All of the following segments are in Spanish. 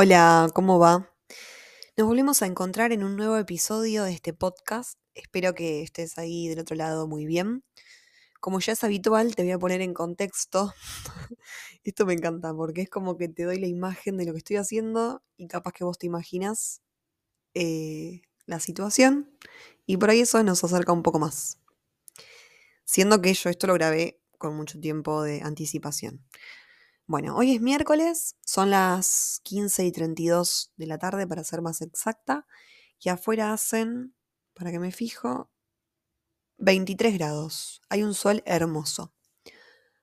Hola, ¿cómo va? Nos volvemos a encontrar en un nuevo episodio de este podcast. Espero que estés ahí del otro lado muy bien. Como ya es habitual, te voy a poner en contexto. Esto me encanta porque es como que te doy la imagen de lo que estoy haciendo y capaz que vos te imaginas eh, la situación y por ahí eso nos acerca un poco más. Siendo que yo esto lo grabé con mucho tiempo de anticipación. Bueno, hoy es miércoles, son las 15 y 32 de la tarde para ser más exacta, y afuera hacen, para que me fijo, 23 grados. Hay un sol hermoso.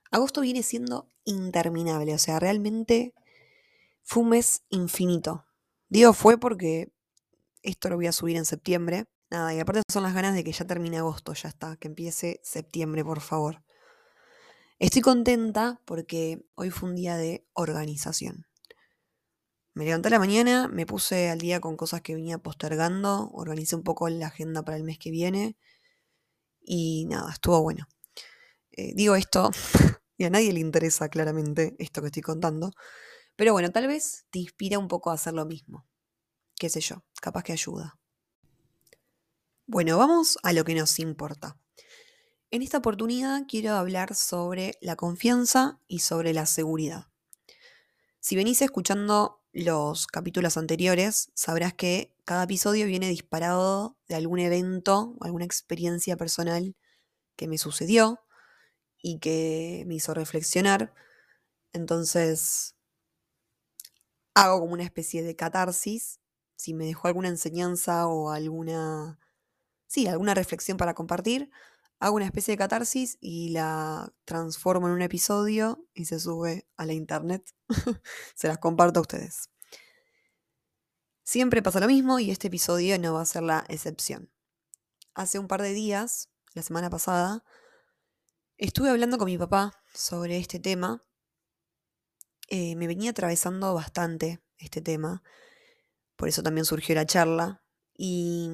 Agosto viene siendo interminable, o sea, realmente fue un mes infinito. Digo fue porque esto lo voy a subir en septiembre. Nada, y aparte son las ganas de que ya termine agosto, ya está, que empiece septiembre, por favor. Estoy contenta porque hoy fue un día de organización. Me levanté a la mañana, me puse al día con cosas que venía postergando, organicé un poco la agenda para el mes que viene y nada, estuvo bueno. Eh, digo esto, y a nadie le interesa claramente esto que estoy contando, pero bueno, tal vez te inspira un poco a hacer lo mismo. Qué sé yo, capaz que ayuda. Bueno, vamos a lo que nos importa. En esta oportunidad quiero hablar sobre la confianza y sobre la seguridad. Si venís escuchando los capítulos anteriores, sabrás que cada episodio viene disparado de algún evento, alguna experiencia personal que me sucedió y que me hizo reflexionar. Entonces, hago como una especie de catarsis. Si me dejó alguna enseñanza o alguna, sí, alguna reflexión para compartir, hago una especie de catarsis y la transformo en un episodio y se sube a la internet. se las comparto a ustedes. Siempre pasa lo mismo y este episodio no va a ser la excepción. Hace un par de días, la semana pasada, estuve hablando con mi papá sobre este tema. Eh, me venía atravesando bastante este tema, por eso también surgió la charla. Y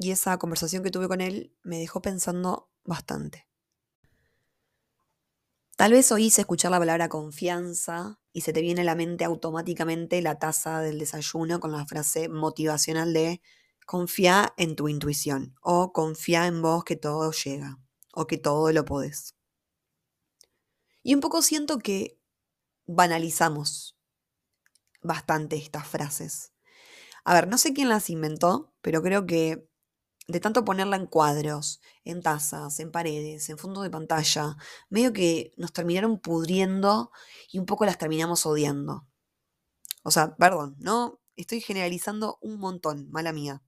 y esa conversación que tuve con él me dejó pensando bastante. Tal vez oís escuchar la palabra confianza y se te viene a la mente automáticamente la taza del desayuno con la frase motivacional de confía en tu intuición o confía en vos que todo llega o que todo lo podés. Y un poco siento que banalizamos bastante estas frases. A ver, no sé quién las inventó, pero creo que de tanto ponerla en cuadros, en tazas, en paredes, en fondo de pantalla, medio que nos terminaron pudriendo y un poco las terminamos odiando. O sea, perdón, ¿no? Estoy generalizando un montón, mala mía.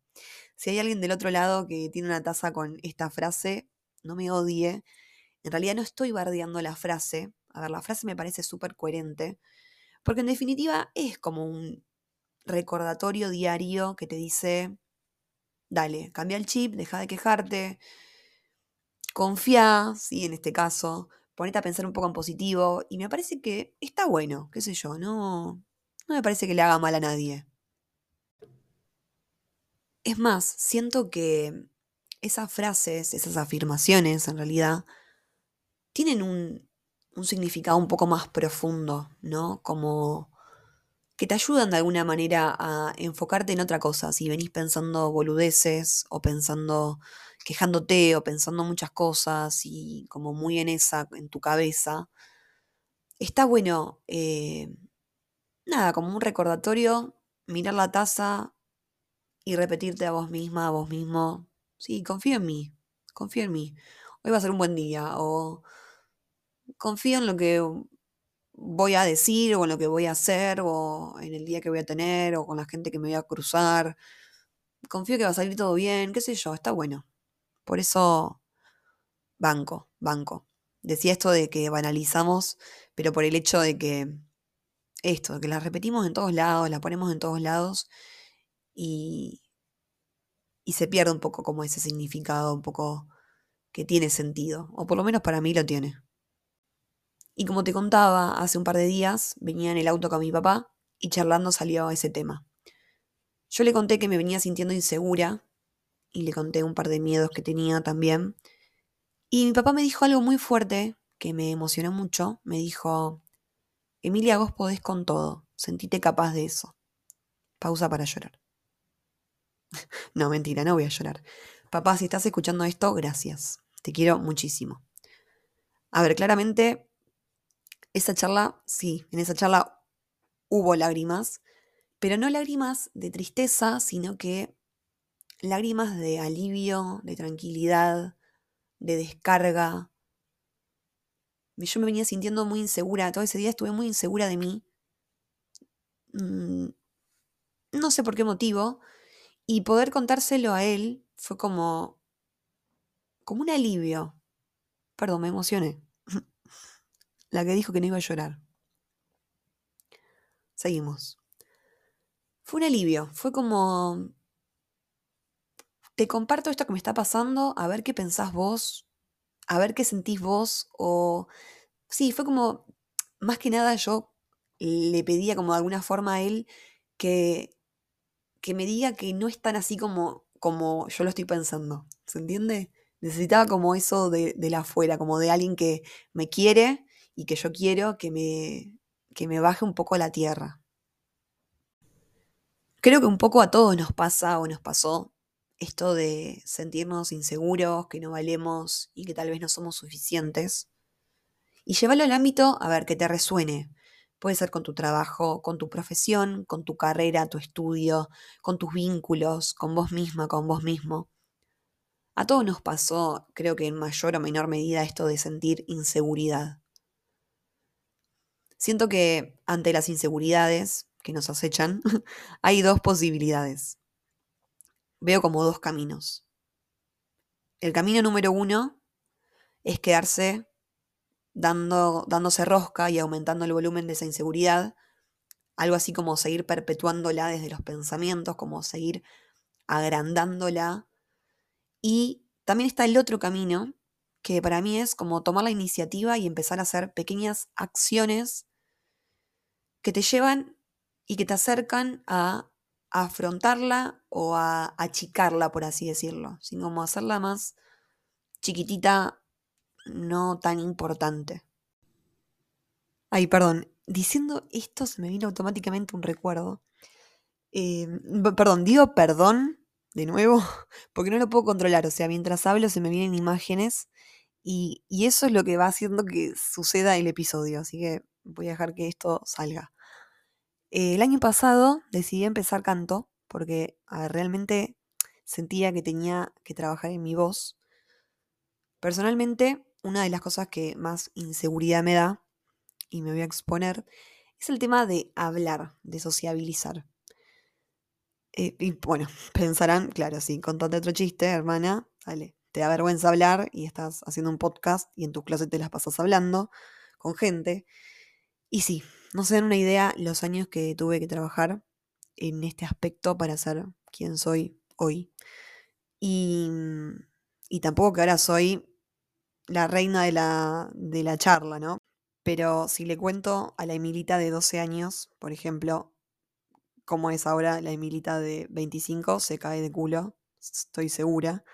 Si hay alguien del otro lado que tiene una taza con esta frase, no me odie. En realidad no estoy bardeando la frase. A ver, la frase me parece súper coherente. Porque en definitiva es como un recordatorio diario que te dice, dale, cambia el chip, deja de quejarte, confía, sí, en este caso, ponete a pensar un poco en positivo y me parece que está bueno, qué sé yo, no, no me parece que le haga mal a nadie. Es más, siento que esas frases, esas afirmaciones en realidad, tienen un, un significado un poco más profundo, ¿no? Como que te ayudan de alguna manera a enfocarte en otra cosa. Si venís pensando boludeces o pensando, quejándote o pensando muchas cosas y como muy en esa, en tu cabeza, está bueno, eh, nada, como un recordatorio, mirar la taza y repetirte a vos misma, a vos mismo, sí, confío en mí, confío en mí. Hoy va a ser un buen día o confío en lo que voy a decir o en lo que voy a hacer o en el día que voy a tener o con la gente que me voy a cruzar. Confío que va a salir todo bien, qué sé yo, está bueno. Por eso, banco, banco. Decía esto de que banalizamos, pero por el hecho de que esto, que la repetimos en todos lados, la ponemos en todos lados y, y se pierde un poco como ese significado, un poco que tiene sentido, o por lo menos para mí lo tiene. Y como te contaba, hace un par de días venía en el auto con mi papá y charlando salió ese tema. Yo le conté que me venía sintiendo insegura y le conté un par de miedos que tenía también. Y mi papá me dijo algo muy fuerte que me emocionó mucho. Me dijo, Emilia, vos podés con todo. sentite capaz de eso. Pausa para llorar. no, mentira, no voy a llorar. Papá, si estás escuchando esto, gracias. Te quiero muchísimo. A ver, claramente, esa charla, sí, en esa charla hubo lágrimas, pero no lágrimas de tristeza, sino que lágrimas de alivio, de tranquilidad, de descarga. Yo me venía sintiendo muy insegura, todo ese día estuve muy insegura de mí. Mm, no sé por qué motivo. Y poder contárselo a él fue como, como un alivio. Perdón, me emocioné. La que dijo que no iba a llorar. Seguimos. Fue un alivio, fue como, te comparto esto que me está pasando, a ver qué pensás vos, a ver qué sentís vos, o sí, fue como, más que nada yo le pedía como de alguna forma a él que, que me diga que no es tan así como, como yo lo estoy pensando, ¿se entiende? Necesitaba como eso de, de la afuera, como de alguien que me quiere y que yo quiero que me, que me baje un poco a la tierra. Creo que un poco a todos nos pasa o nos pasó esto de sentirnos inseguros, que no valemos y que tal vez no somos suficientes. Y llevarlo al ámbito, a ver, que te resuene. Puede ser con tu trabajo, con tu profesión, con tu carrera, tu estudio, con tus vínculos, con vos misma, con vos mismo. A todos nos pasó, creo que en mayor o menor medida, esto de sentir inseguridad. Siento que ante las inseguridades que nos acechan, hay dos posibilidades. Veo como dos caminos. El camino número uno es quedarse dando, dándose rosca y aumentando el volumen de esa inseguridad, algo así como seguir perpetuándola desde los pensamientos, como seguir agrandándola. Y también está el otro camino, que para mí es como tomar la iniciativa y empezar a hacer pequeñas acciones que te llevan y que te acercan a, afrontarla o a achicarla, por así decirlo, sino como hacerla más chiquitita, no tan importante. Ay, perdón, diciendo esto se me vino automáticamente un recuerdo. Eh, perdón, digo perdón de nuevo, porque no lo puedo controlar. O sea, mientras hablo se me vienen imágenes y, eso es lo que va haciendo que suceda el episodio. Así que voy a dejar que esto salga. El año pasado decidí empezar canto porque realmente sentía que tenía que trabajar en mi voz. Personalmente, una de las cosas que más inseguridad me da, y me voy a exponer, es el tema de hablar, de sociabilizar. Eh, y bueno, pensarán, claro, sí, contate otro chiste, hermana, dale, te da vergüenza hablar y estás haciendo un podcast y en tu clase te las pasas hablando con gente. Y sí, no se dan una idea los años que tuve que trabajar en este aspecto para ser quien soy hoy. Y, y tampoco que ahora soy la reina de la, de la charla, ¿no? Pero si le cuento a la Emilita de 12 años, por ejemplo, cómo es ahora la Emilita de 25, se cae de culo, estoy segura.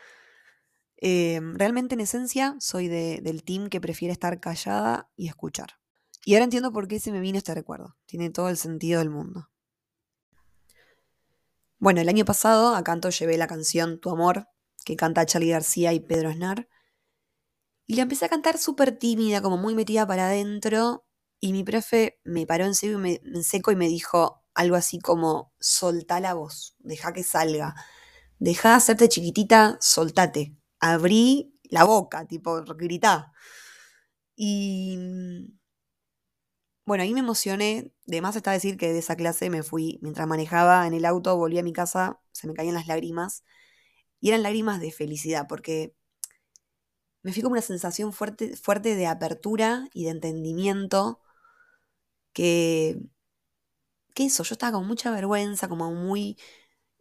Em, realmente en esencia soy del team que prefiere estar callada y escuchar. Y ahora entiendo por qué se me vino este recuerdo. Tiene todo el sentido del mundo. Bueno, el año pasado a canto llevé la canción Tu Amor, que canta Charlie García y Pedro Snar. Y la empecé a cantar súper tímida, como muy metida para adentro. Y mi profe me paró en seco, y me, seco y me dijo algo así como, soltá la voz, deja que salga. Deja de hacerte chiquitita, soltate. Abrí la boca, tipo, gritá. Y bueno, ahí me emocioné. De más está decir que de esa clase me fui. Mientras manejaba en el auto, volví a mi casa, se me caían las lágrimas. Y eran lágrimas de felicidad, porque me fui como una sensación fuerte, fuerte de apertura y de entendimiento. Que, que eso, yo estaba con mucha vergüenza, como muy.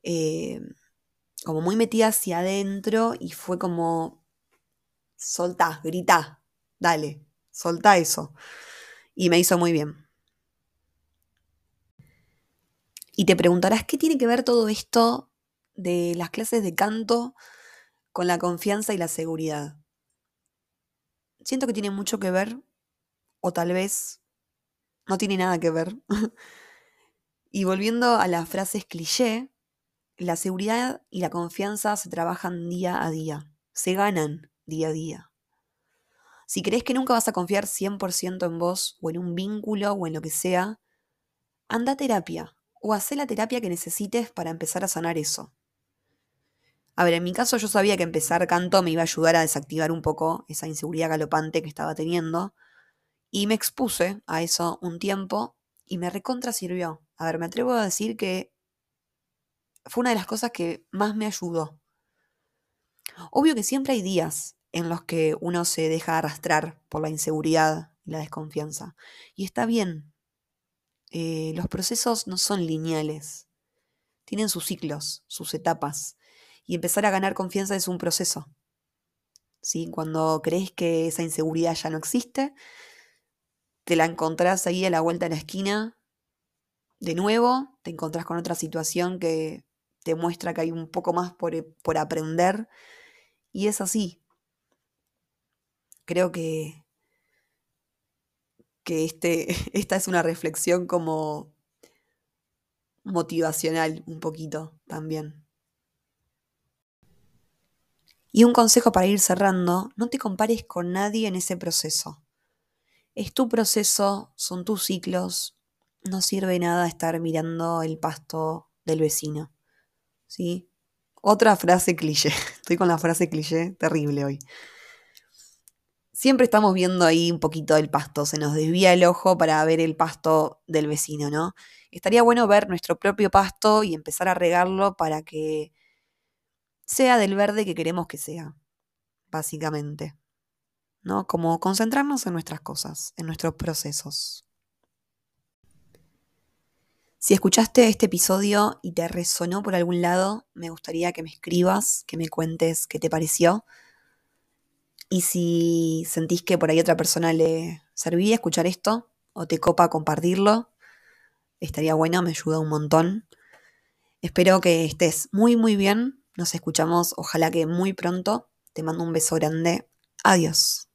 Eh, como muy metida hacia adentro y fue como. Soltá, gritá, dale, soltá eso y me hizo muy bien. Y te preguntarás, ¿qué tiene que ver todo esto de las clases de canto con la confianza y la seguridad? Siento que tiene mucho que ver, o tal vez no tiene nada que ver, Y volviendo a las frases cliché, la seguridad y la confianza se trabajan día a día, se ganan día a día. Si crees que nunca vas a confiar 100% en vos o en un vínculo o en lo que sea, anda a terapia o haz la terapia que necesites para empezar a sanar eso. A ver, en mi caso yo sabía que empezar canto me iba a ayudar a desactivar un poco esa inseguridad galopante que estaba teniendo y me expuse a eso un tiempo y me recontra sirvió. A ver, me atrevo a decir que fue una de las cosas que más me ayudó. Obvio que siempre hay días en los que uno se deja arrastrar por la inseguridad y la desconfianza. Y está bien. Eh, los procesos no son lineales. Tienen sus ciclos, sus etapas. Y empezar a ganar confianza es un proceso. ¿Sí? Cuando crees que esa inseguridad ya no existe, te la encontrás ahí a la vuelta de la esquina. De nuevo, te encontrás con otra situación que te muestra que hay un poco más por, por aprender. Y es así. Creo que, que este, esta es una reflexión como motivacional un poquito también. Y un consejo para ir cerrando, no te compares con nadie en ese proceso. Es tu proceso, son tus ciclos. No sirve nada estar mirando el pasto del vecino. ¿Sí? Otra frase cliché. Estoy con la frase cliché terrible hoy. Siempre estamos viendo ahí un poquito el pasto, se nos desvía el ojo para ver el pasto del vecino, ¿no? Estaría bueno ver nuestro propio pasto y empezar a regarlo para que sea del verde que queremos que sea, básicamente. ¿no? Como concentrarnos en nuestras cosas, en nuestros procesos. Si escuchaste este episodio y te resonó por algún lado, me gustaría que me escribas, que me cuentes qué te pareció. Y si sentís que por ahí otra persona le servía escuchar esto o te copa compartirlo, estaría bueno, me ayuda un montón. Espero que estés muy, muy bien. Nos escuchamos, ojalá que muy pronto. Te mando un beso grande. Adiós.